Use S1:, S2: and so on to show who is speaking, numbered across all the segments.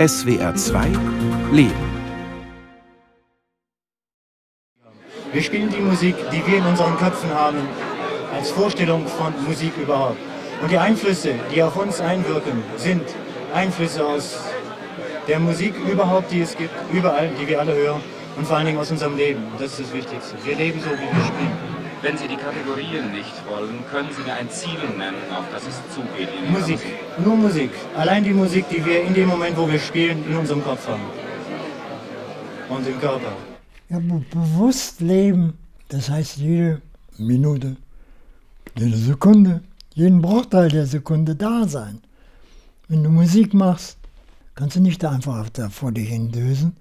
S1: SWR 2 Leben.
S2: Wir spielen die Musik, die wir in unseren Köpfen haben, als Vorstellung von Musik überhaupt. Und die Einflüsse, die auf uns einwirken, sind Einflüsse aus der Musik überhaupt, die es gibt, überall, die wir alle hören und vor allen Dingen aus unserem Leben. Das ist das Wichtigste. Wir leben so, wie wir spielen.
S3: Wenn Sie die Kategorien nicht wollen, können Sie mir ein Ziel nennen, auf das es zugeht in
S2: Musik. Nur Musik. Allein die Musik, die wir in dem Moment, wo wir spielen, in unserem Kopf haben. Und im Körper.
S4: Ja, bewusst leben, das heißt jede Minute, jede Sekunde, jeden Bruchteil der Sekunde da sein. Wenn du Musik machst, kannst du nicht einfach da vor dich hindösen,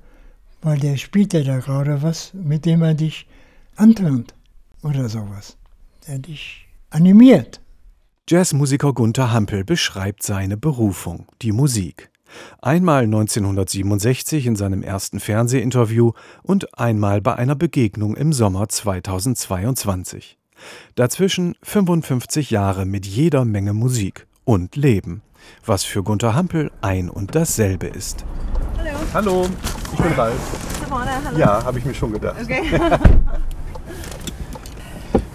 S4: weil der spielt ja da gerade was, mit dem er dich antönt oder sowas, der dich animiert.
S1: Jazzmusiker Gunther Hampel beschreibt seine Berufung, die Musik. Einmal 1967 in seinem ersten Fernsehinterview und einmal bei einer Begegnung im Sommer 2022. Dazwischen 55 Jahre mit jeder Menge Musik und Leben, was für Gunther Hampel ein und dasselbe ist.
S5: Hallo. Hallo, ich bin Ralf. Hallo. Ja, habe ich mir schon gedacht. Okay.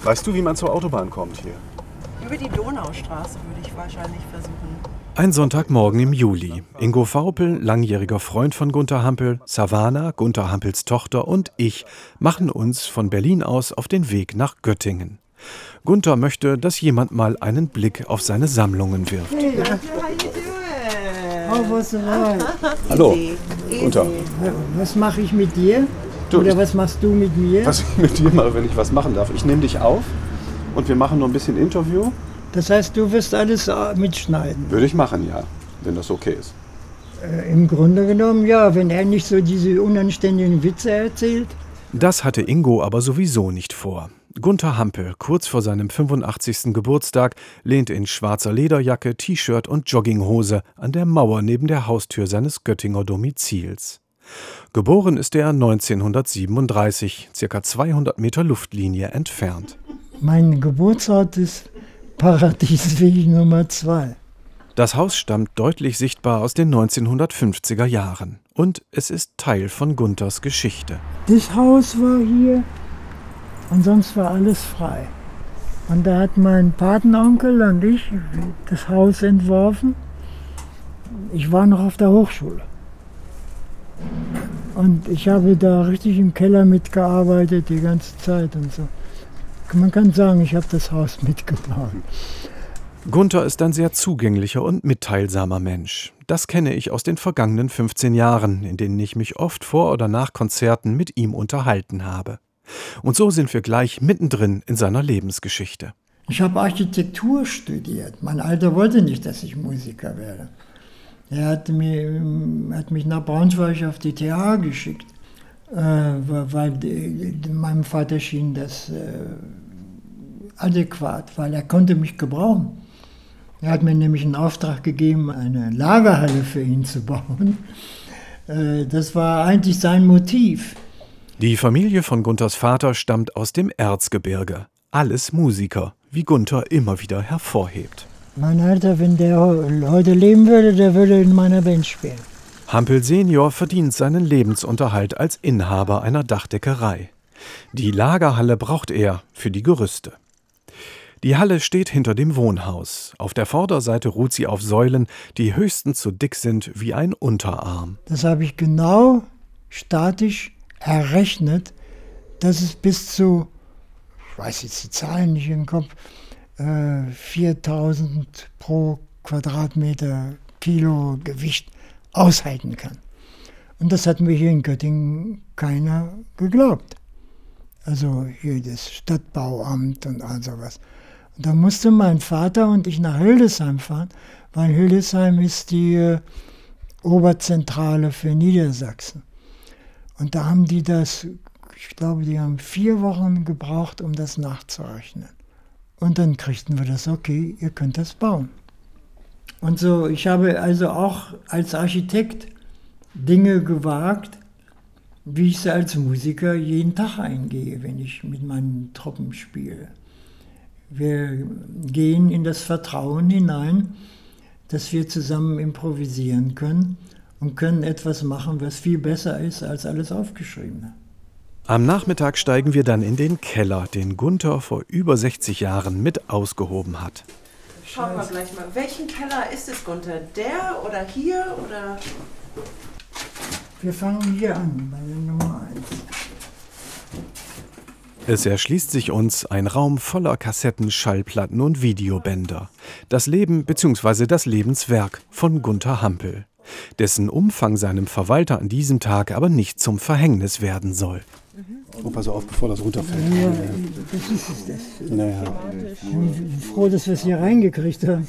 S5: Weißt du, wie man zur Autobahn kommt hier?
S6: Über die Donaustraße würde ich wahrscheinlich versuchen.
S1: Ein Sonntagmorgen im Juli. Ingo Vaupel, langjähriger Freund von Gunther Hampel, Savannah, Gunther Hampels Tochter und ich machen uns von Berlin aus auf den Weg nach Göttingen. Gunther möchte, dass jemand mal einen Blick auf seine Sammlungen wirft. Hey,
S4: oh, was
S5: Hallo, Gunther.
S4: Was mache ich mit dir? Du, Oder was machst du mit mir?
S5: Was ich mit dir mache, wenn ich was machen darf. Ich nehme dich auf und wir machen noch ein bisschen Interview.
S4: Das heißt, du wirst alles äh, mitschneiden?
S5: Würde ich machen, ja, wenn das okay ist.
S4: Äh, Im Grunde genommen ja, wenn er nicht so diese unanständigen Witze erzählt.
S1: Das hatte Ingo aber sowieso nicht vor. Gunther Hampel, kurz vor seinem 85. Geburtstag, lehnt in schwarzer Lederjacke, T-Shirt und Jogginghose an der Mauer neben der Haustür seines Göttinger Domizils. Geboren ist er 1937, circa 200 Meter Luftlinie entfernt.
S4: Mein Geburtsort ist Paradiesweg Nummer 2.
S1: Das Haus stammt deutlich sichtbar aus den 1950er Jahren und es ist Teil von Gunthers Geschichte.
S4: Das Haus war hier und sonst war alles frei. Und da hat mein Patenonkel und ich das Haus entworfen. Ich war noch auf der Hochschule. Und ich habe da richtig im Keller mitgearbeitet die ganze Zeit und so. Man kann sagen, ich habe das Haus mitgebaut.
S1: Gunther ist ein sehr zugänglicher und mitteilsamer Mensch. Das kenne ich aus den vergangenen 15 Jahren, in denen ich mich oft vor oder nach Konzerten mit ihm unterhalten habe. Und so sind wir gleich mittendrin in seiner Lebensgeschichte.
S4: Ich habe Architektur studiert. Mein Alter wollte nicht, dass ich Musiker werde. Er hat, mir, hat mich nach Braunschweig auf die TH geschickt, äh, weil meinem Vater schien das äh, adäquat, weil er konnte mich gebrauchen. Er hat mir nämlich einen Auftrag gegeben, eine Lagerhalle für ihn zu bauen. Äh, das war eigentlich sein Motiv.
S1: Die Familie von Gunthers Vater stammt aus dem Erzgebirge. Alles Musiker, wie Gunther immer wieder hervorhebt.
S4: Mein Alter, wenn der heute leben würde, der würde in meiner Band spielen.
S1: Hampel Senior verdient seinen Lebensunterhalt als Inhaber einer Dachdeckerei. Die Lagerhalle braucht er für die Gerüste. Die Halle steht hinter dem Wohnhaus. Auf der Vorderseite ruht sie auf Säulen, die höchstens so dick sind wie ein Unterarm.
S4: Das habe ich genau statisch errechnet, dass es bis zu, ich weiß jetzt die Zahlen nicht im Kopf, 4000 äh, pro Quadratmeter Kilo Gewicht aushalten kann. Und das hat mir hier in Göttingen keiner geglaubt. Also hier das Stadtbauamt und all sowas. Und da musste mein Vater und ich nach Hildesheim fahren, weil Hildesheim ist die äh, Oberzentrale für Niedersachsen. Und da haben die das, ich glaube, die haben vier Wochen gebraucht, um das nachzurechnen. Und dann kriegten wir das, okay, ihr könnt das bauen. Und so, ich habe also auch als Architekt Dinge gewagt, wie ich sie als Musiker jeden Tag eingehe, wenn ich mit meinen Truppen spiele. Wir gehen in das Vertrauen hinein, dass wir zusammen improvisieren können und können etwas machen, was viel besser ist als alles Aufgeschriebene.
S1: Am Nachmittag steigen wir dann in den Keller, den Gunther vor über 60 Jahren mit ausgehoben hat.
S6: Schauen wir gleich mal. Welchen Keller ist es, Gunther? Der oder hier oder?
S4: Wir fangen hier an, bei der Nummer 1.
S1: Es erschließt sich uns ein Raum voller Kassetten, Schallplatten und Videobänder. Das Leben bzw. das Lebenswerk von Gunther Hampel, dessen Umfang seinem Verwalter an diesem Tag aber nicht zum Verhängnis werden soll.
S5: Oh, pass auf, bevor das runterfällt.
S4: Ja, das ist es. Das.
S5: Naja.
S4: Ich bin froh, dass wir es hier reingekriegt haben.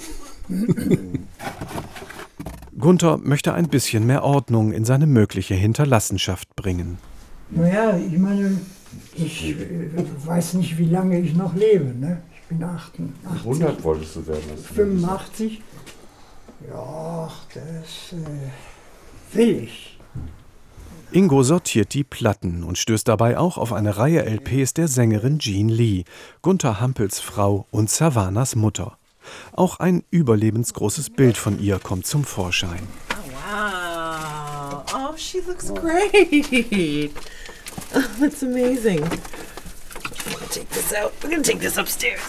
S1: Gunther möchte ein bisschen mehr Ordnung in seine mögliche Hinterlassenschaft bringen.
S4: Naja, ich meine, ich äh, weiß nicht, wie lange ich noch lebe. Ne? Ich bin 88,
S7: 100 wolltest du werden. als
S4: 85. Ja, das äh, will ich.
S1: Ingo sortiert die Platten und stößt dabei auch auf eine Reihe LPs der Sängerin Jean Lee, Gunther Hampels Frau und Savanas Mutter. Auch ein überlebensgroßes Bild von ihr kommt zum Vorschein.
S6: Wow. Oh, she looks great. Oh, that's amazing. Gonna take this out. We're gonna take this upstairs.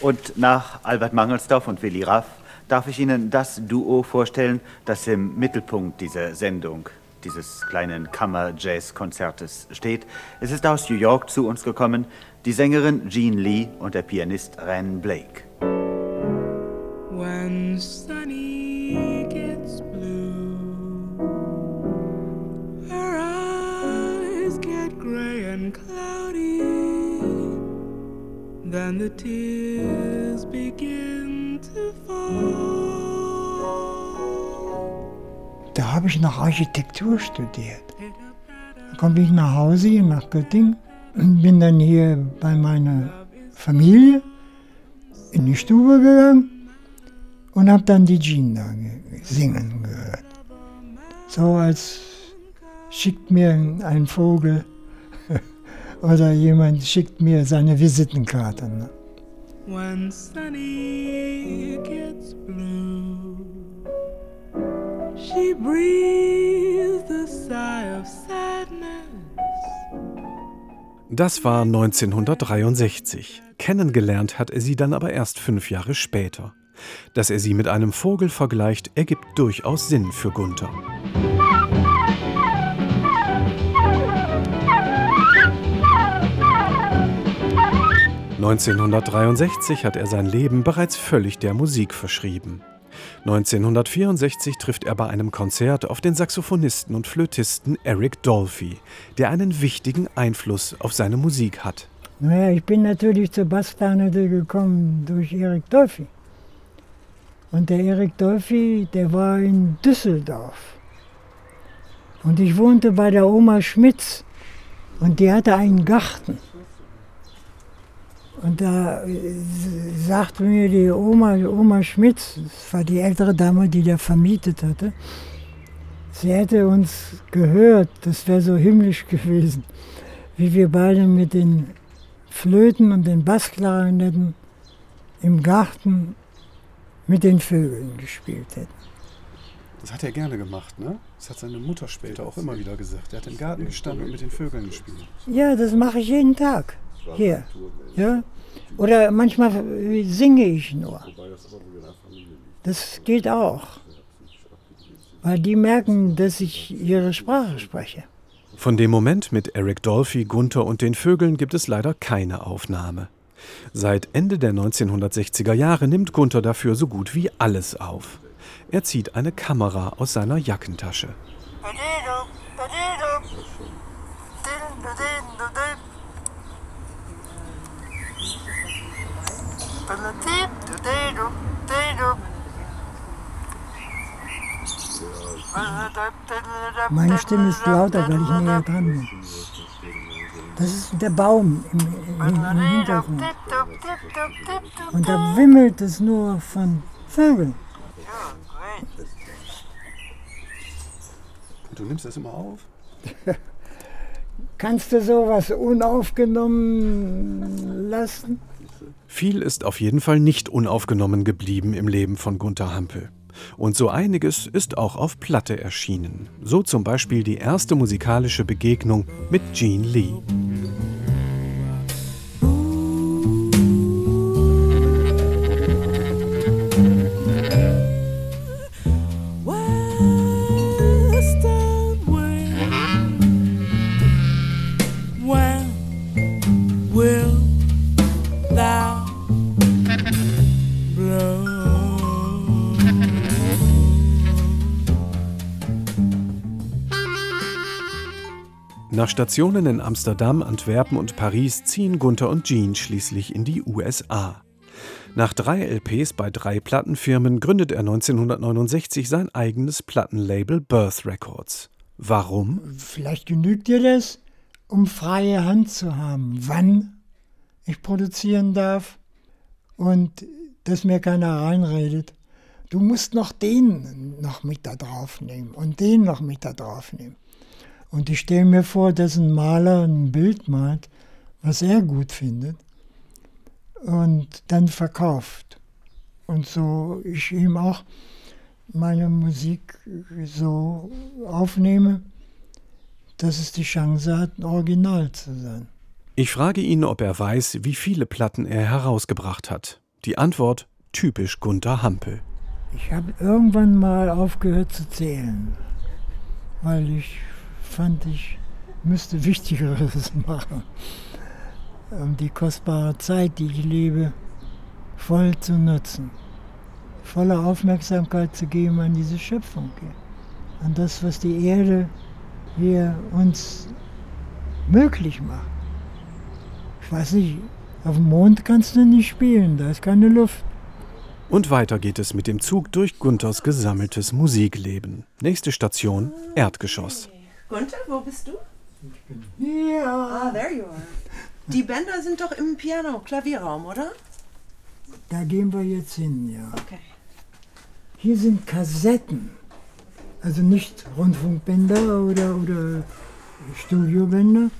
S8: Und nach Albert Mangelsdorf und Willi Raff darf ich Ihnen das Duo vorstellen, das im Mittelpunkt dieser Sendung, dieses kleinen Kammer-Jazz-Konzertes steht. Es ist aus New York zu uns gekommen, die Sängerin Jean Lee und der Pianist Ren Blake.
S9: When sunny gets blue, her eyes get gray and cloudy, then the tears begin to fall.
S4: Da habe ich noch Architektur studiert. Dann komme ich nach Hause hier nach Göttingen und bin dann hier bei meiner Familie in die Stube gegangen und habe dann die Jean da ge- singen gehört. So als schickt mir ein Vogel oder jemand schickt mir seine Visitenkarte. Ne?
S9: When sunny gets blue, she breathes a sigh of sadness.
S1: Das war 1963. Kennengelernt hat er sie dann aber erst fünf Jahre später. Dass er sie mit einem Vogel vergleicht, ergibt durchaus Sinn für Gunther. (1963) hat er sein Leben bereits völlig der Musik verschrieben. 1964 trifft er bei einem Konzert auf den Saxophonisten und Flötisten Eric Dolphy, der einen wichtigen Einfluss auf seine Musik hat.
S4: Naja, ich bin natürlich zur Bassklarinette gekommen durch Erik Dolphy. Und der Erik Dolphy, der war in Düsseldorf. Und ich wohnte bei der Oma Schmitz. Und die hatte einen Garten. Und da äh, sagte mir die Oma, Oma Schmitz, das war die ältere Dame, die der vermietet hatte, sie hätte uns gehört, das wäre so himmlisch gewesen, wie wir beide mit den Flöten und den Bassklarinetten im Garten mit den Vögeln gespielt hätten.
S5: Das hat er gerne gemacht, ne? Das hat seine Mutter später auch immer wieder gesagt. Er hat im Garten gestanden und mit den Vögeln gespielt.
S4: Ja, das mache ich jeden Tag. Hier. Ja? Oder manchmal singe ich nur. Das geht auch. Weil die merken, dass ich ihre Sprache spreche.
S1: Von dem Moment mit Eric Dolphy, Gunther und den Vögeln gibt es leider keine Aufnahme. Seit Ende der 1960er Jahre nimmt Gunther dafür so gut wie alles auf. Er zieht eine Kamera aus seiner Jackentasche.
S4: Meine Stimme ist lauter, weil ich näher dran bin. Das ist der Baum im, im, im Hintergrund. Und da wimmelt es nur von Vögeln.
S5: Und du nimmst das immer auf?
S4: Kannst du sowas unaufgenommen lassen?
S1: Viel ist auf jeden Fall nicht unaufgenommen geblieben im Leben von Gunther Hampel. Und so einiges ist auch auf Platte erschienen. So zum Beispiel die erste musikalische Begegnung mit Gene Lee. Nach Stationen in Amsterdam, Antwerpen und Paris ziehen Gunther und Jean schließlich in die USA. Nach drei LPs bei drei Plattenfirmen gründet er 1969 sein eigenes Plattenlabel Birth Records. Warum?
S4: Vielleicht genügt dir das, um freie Hand zu haben, wann ich produzieren darf und dass mir keiner reinredet. Du musst noch den noch mit da drauf nehmen und den noch mit da drauf nehmen. Und ich stelle mir vor, dass ein Maler ein Bild malt, was er gut findet und dann verkauft. Und so ich ihm auch meine Musik so aufnehme, dass es die Chance hat, ein Original zu sein.
S1: Ich frage ihn, ob er weiß, wie viele Platten er herausgebracht hat. Die Antwort typisch Gunther Hampel.
S4: Ich habe irgendwann mal aufgehört zu zählen, weil ich fand, ich müsste Wichtigeres machen, um die kostbare Zeit, die ich lebe, voll zu nutzen. Volle Aufmerksamkeit zu geben an diese Schöpfung, an das, was die Erde hier uns möglich macht. Ich weiß nicht, auf dem Mond kannst du nicht spielen, da ist keine Luft.
S1: Und weiter geht es mit dem Zug durch Gunthers gesammeltes Musikleben. Nächste Station Erdgeschoss.
S6: Gunther, wo bist du?
S4: Ja,
S6: Ah, there you are. Die Bänder sind doch im Piano-Klavierraum, oder?
S4: da gehen wir jetzt hin, ja.
S6: Okay.
S4: Hier sind Kassetten. Also nicht Rundfunkbänder oder, oder Studiobänder.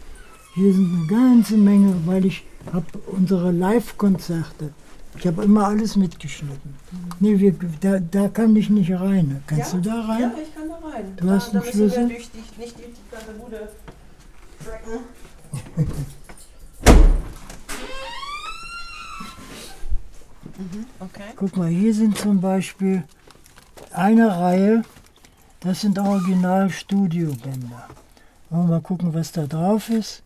S4: Hier sind eine ganze Menge, weil ich habe unsere Live-Konzerte. Ich habe immer alles mitgeschnitten. Nee, wir, da, da kann ich nicht rein. Kannst
S6: Ja?
S4: du da rein?
S6: Ja, ich kann rein.
S4: Du hast
S6: da,
S4: einen
S6: da müssen
S4: Schlüssel?
S6: wir durch die, nicht durch die ganze Bude tracken. mhm, okay.
S4: Guck mal, hier sind zum Beispiel eine Reihe, das sind Original-Studiobänder. Wollen wir mal gucken, was da drauf ist.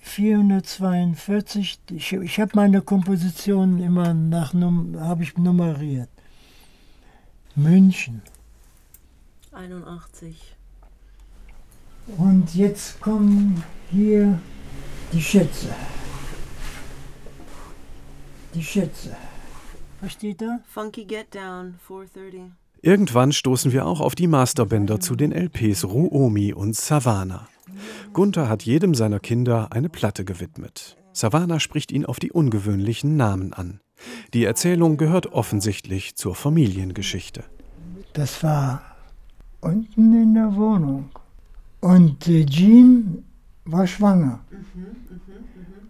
S4: 442, ich, ich habe meine Kompositionen immer nach Num habe ich nummeriert. München.
S6: 81.
S4: Und jetzt kommen hier die Schätze. Die Schätze. Was steht da?
S6: Funky Get Down, 430.
S1: Irgendwann stoßen wir auch auf die Masterbänder zu den LPs Ruomi und Savannah. Gunther hat jedem seiner Kinder eine Platte gewidmet. Savannah spricht ihn auf die ungewöhnlichen Namen an. Die Erzählung gehört offensichtlich zur Familiengeschichte.
S4: Das war unten in der Wohnung. Und äh, Jean war schwanger.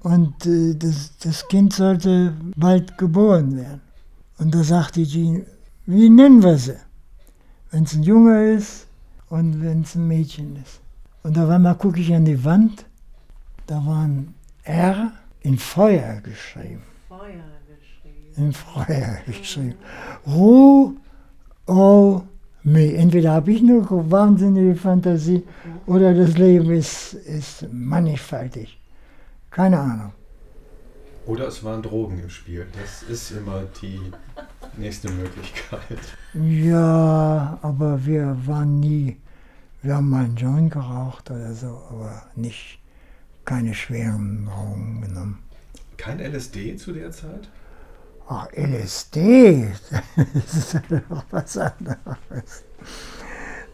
S4: Und äh, das, das Kind sollte bald geboren werden. Und da sagte Jean, wie nennen wir sie? Wenn es ein Junge ist und wenn es ein Mädchen ist. Und auf einmal gucke ich an die Wand, da war ein R in Feuer geschrieben.
S6: Feuer geschrieben.
S4: In Feuer geschrieben. Ru, o, me. Entweder habe ich eine wahnsinnige Fantasie oder das Leben ist, ist mannigfaltig. Keine Ahnung.
S5: Oder es waren Drogen im Spiel. Das ist immer die nächste Möglichkeit.
S4: Ja, aber wir waren nie, wir haben mal einen Joint geraucht oder so, aber nicht, keine schweren Drogen genommen.
S5: Kein LSD zu der Zeit?
S4: Ach, LSD, das ist ja doch was anderes.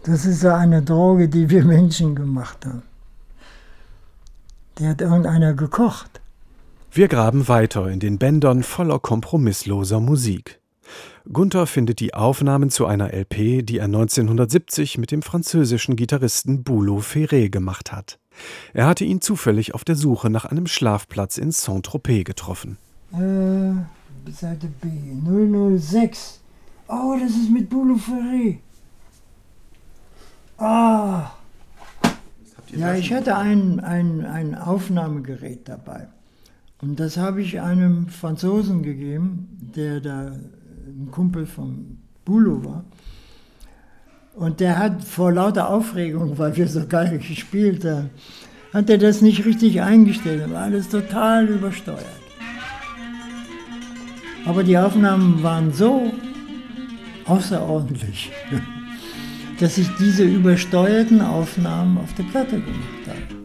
S4: Das ist ja eine Droge, die wir Menschen gemacht haben. Die hat irgendeiner gekocht.
S1: Wir graben weiter in den Bändern voller kompromissloser Musik. Gunther findet die Aufnahmen zu einer LP, die er 1970 mit dem französischen Gitarristen Boulot Ferré gemacht hat. Er hatte ihn zufällig auf der Suche nach einem Schlafplatz in Saint-Tropez getroffen.
S4: Äh, Seite B, 006. Oh, das ist mit Boulou Ferré. Ah. Ja, ich hatte ein, ein, ein Aufnahmegerät dabei. Und das habe ich einem Franzosen gegeben, der da ein Kumpel von Boulou war. Und der hat vor lauter Aufregung, weil wir so geil gespielt haben, hat er das nicht richtig eingestellt. war alles total übersteuert. Aber die Aufnahmen waren so außerordentlich, dass ich diese übersteuerten Aufnahmen auf der Platte gemacht habe.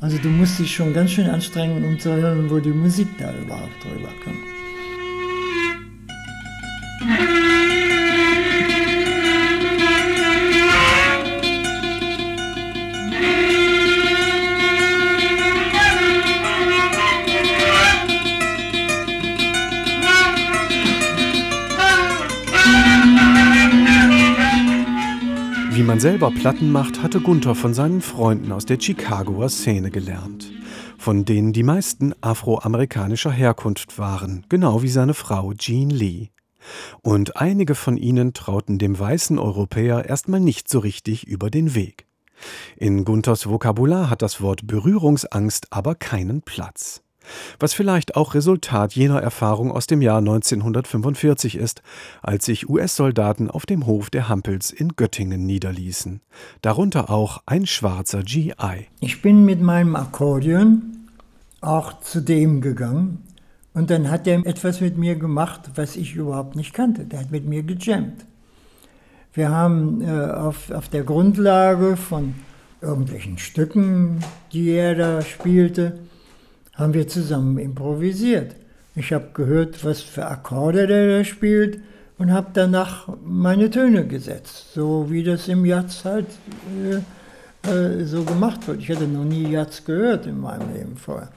S4: Also du musst dich schon ganz schön anstrengen, um zu hören, wo die Musik da überhaupt drüber kommt.
S1: Selber Platten macht, hatte Gunther von seinen Freunden aus der Chicagoer Szene gelernt, von denen die meisten afroamerikanischer Herkunft waren, genau wie seine Frau Jean Lee. Und einige von ihnen trauten dem weißen Europäer erstmal nicht so richtig über den Weg. In Gunthers Vokabular hat das Wort Berührungsangst aber keinen Platz was vielleicht auch Resultat jener Erfahrung aus dem Jahr 1945 ist, als sich US-Soldaten auf dem Hof der Hampels in Göttingen niederließen, darunter auch ein schwarzer GI.
S4: Ich bin mit meinem Akkordeon auch zu dem gegangen und dann hat er etwas mit mir gemacht, was ich überhaupt nicht kannte. Der hat mit mir gejammt. Wir haben äh, auf, auf der Grundlage von irgendwelchen Stücken, die er da spielte, haben wir zusammen improvisiert. Ich habe gehört, was für Akkorde der da spielt und habe danach meine Töne gesetzt, so wie das im Jazz halt äh, äh, so gemacht wird. Ich hatte noch nie Jazz gehört in meinem Leben vorher.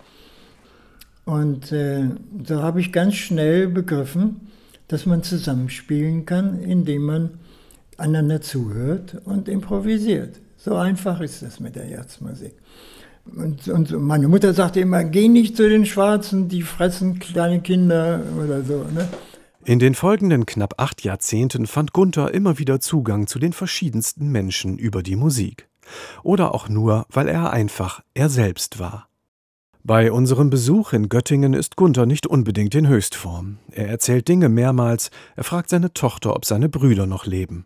S4: Und äh, so habe ich ganz schnell begriffen, dass man zusammenspielen kann, indem man einander zuhört und improvisiert. So einfach ist das mit der Jazzmusik. Und, und, meine Mutter sagte immer, geh nicht zu den Schwarzen, die fressen kleine Kinder oder so. Ne?
S1: In den folgenden knapp acht Jahrzehnten fand Gunther immer wieder Zugang zu den verschiedensten Menschen über die Musik. Oder auch nur, weil er einfach er selbst war. Bei unserem Besuch in Göttingen ist Gunther nicht unbedingt in Höchstform. Er erzählt Dinge mehrmals, er fragt seine Tochter, ob seine Brüder noch leben.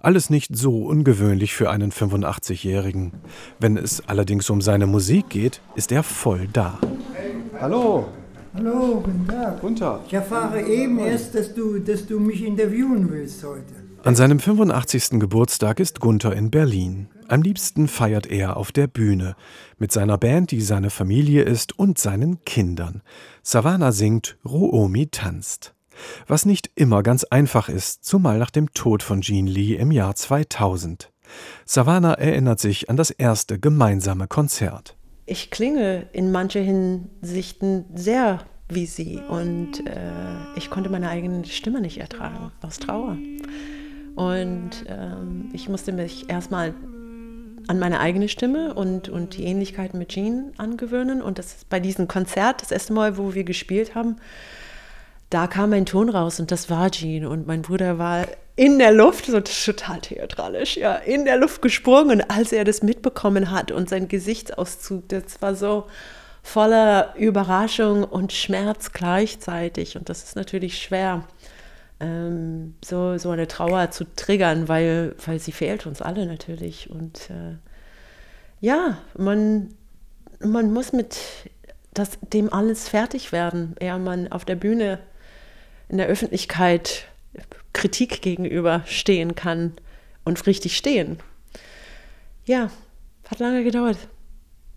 S1: Alles nicht so ungewöhnlich für einen 85-Jährigen. Wenn es allerdings um seine Musik geht, ist er voll da.
S5: Hallo.
S4: Hallo, guten Tag.
S5: Gunther.
S4: Ich erfahre eben erst, dass du, dass du mich interviewen willst heute.
S1: An seinem 85. Geburtstag ist Gunther in Berlin. Am liebsten feiert er auf der Bühne mit seiner Band, die seine Familie ist, und seinen Kindern. Savannah singt, Ruomi tanzt was nicht immer ganz einfach ist, zumal nach dem Tod von Jean Lee im Jahr 2000. Savannah erinnert sich an das erste gemeinsame Konzert.
S7: Ich klinge in manchen Hinsichten sehr wie sie und äh, ich konnte meine eigene Stimme nicht ertragen aus Trauer. Und ähm, ich musste mich erstmal an meine eigene Stimme und, und die Ähnlichkeiten mit Jean angewöhnen. Und das ist bei diesem Konzert, das erste Mal, wo wir gespielt haben, da kam ein Ton raus und das war Jean. Und mein Bruder war in der Luft, so total theatralisch, ja, in der Luft gesprungen, als er das mitbekommen hat und sein Gesichtauszug, das war so voller Überraschung und Schmerz gleichzeitig. Und das ist natürlich schwer, ähm, so, so eine Trauer zu triggern, weil, weil sie fehlt uns alle natürlich. Und äh, ja, man, man muss mit das, dem alles fertig werden, ehe man auf der Bühne in der Öffentlichkeit Kritik gegenüber stehen kann und richtig stehen. Ja, hat lange gedauert.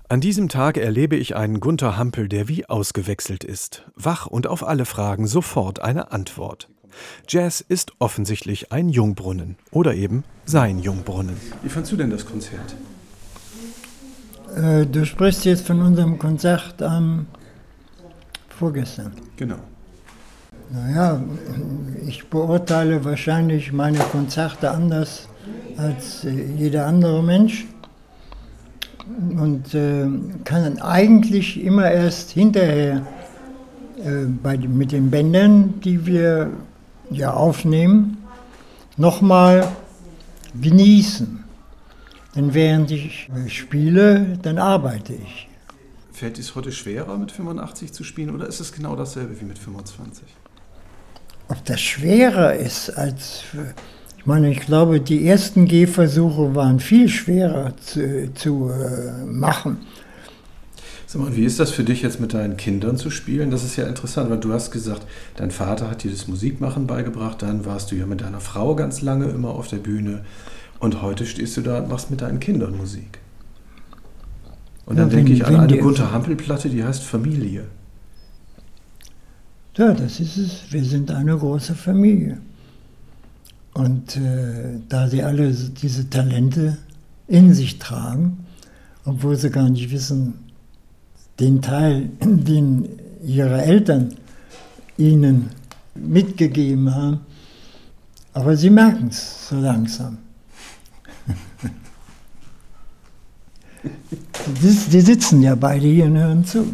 S1: An diesem Tag erlebe ich einen Gunther Hampel, der wie ausgewechselt ist, wach und auf alle Fragen sofort eine Antwort. Jazz ist offensichtlich ein Jungbrunnen oder eben sein Jungbrunnen.
S5: Wie fandst du denn das Konzert?
S4: Äh, du sprichst jetzt von unserem Konzert am vorgestern.
S5: Genau.
S4: Naja, ich beurteile wahrscheinlich meine Konzerte anders als äh, jeder andere Mensch und äh, kann eigentlich immer erst hinterher äh, bei, mit den Bändern, die wir ja aufnehmen, nochmal genießen. Denn während ich spiele, dann arbeite ich.
S1: Fällt es heute schwerer, mit 85 zu spielen oder ist es genau dasselbe wie mit 25?
S4: Ob das schwerer ist als. Ich meine, ich glaube, die ersten Gehversuche waren viel schwerer zu, zu äh, machen.
S1: Sag mal, wie ist das für dich jetzt mit deinen Kindern zu spielen? Das ist ja interessant, weil du hast gesagt, dein Vater hat dir das Musikmachen beigebracht, dann warst du ja mit deiner Frau ganz lange immer auf der Bühne und heute stehst du da und machst mit deinen Kindern Musik. Und dann ja, denke ich an eine Gunter Hampel-Platte, die heißt Familie.
S4: Ja, das ist es. Wir sind eine große Familie. Und äh, da sie alle diese Talente in sich tragen, obwohl sie gar nicht wissen, den Teil, den ihre Eltern ihnen mitgegeben haben, aber sie merken es so langsam. die, die sitzen ja beide hier und hören zu.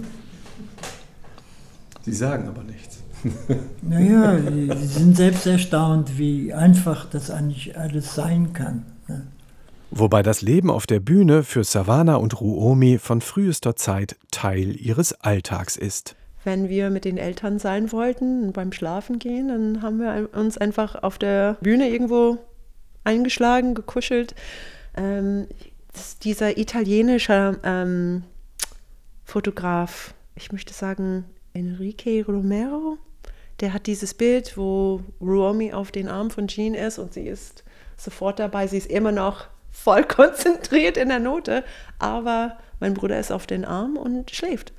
S1: Sie sagen aber nichts.
S4: Naja, sie sind selbst erstaunt, wie einfach das eigentlich alles sein kann. Ne?
S1: Wobei das Leben auf der Bühne für Savannah und Ruomi von frühester Zeit Teil ihres Alltags ist.
S7: Wenn wir mit den Eltern sein wollten und beim Schlafen gehen, dann haben wir uns einfach auf der Bühne irgendwo eingeschlagen, gekuschelt. Ähm, dieser italienische ähm, Fotograf, ich möchte sagen Enrique Romero, der hat dieses Bild, wo Ruomi auf den Arm von Jean ist und sie ist sofort dabei. Sie ist immer noch voll konzentriert in der Note, aber mein Bruder ist auf den Arm und schläft.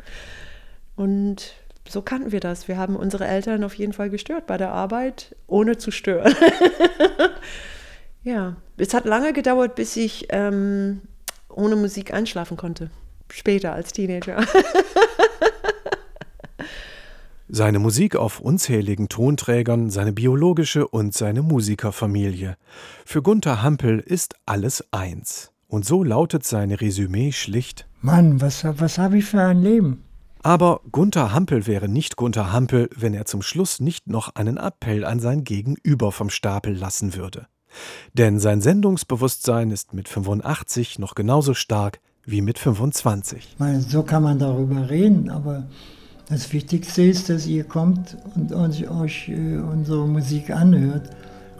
S7: Und so kannten wir das. Wir haben unsere Eltern auf jeden Fall gestört bei der Arbeit, ohne zu stören. ja, es hat lange gedauert, bis ich ähm, ohne Musik einschlafen konnte. Später als Teenager.
S1: Seine Musik auf unzähligen Tonträgern, seine biologische und seine Musikerfamilie. Für Gunther Hampel ist alles eins. Und so lautet sein Resümee schlicht:
S4: Mann, was, was habe ich für ein Leben?
S1: Aber Gunther Hampel wäre nicht Gunther Hampel, wenn er zum Schluss nicht noch einen Appell an sein Gegenüber vom Stapel lassen würde. Denn sein Sendungsbewusstsein ist mit 85 noch genauso stark wie mit 25.
S4: Meine, so kann man darüber reden, aber das Wichtigste ist, dass ihr kommt und, und euch äh, unsere Musik anhört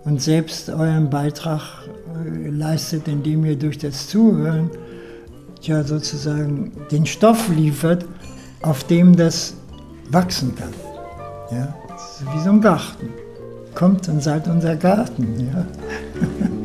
S4: und selbst euren Beitrag äh, leistet, indem ihr durch das Zuhören ja sozusagen den Stoff liefert, auf dem das wachsen kann. Ja? Wie so ein Garten. Kommt und seid unser Garten. Ja?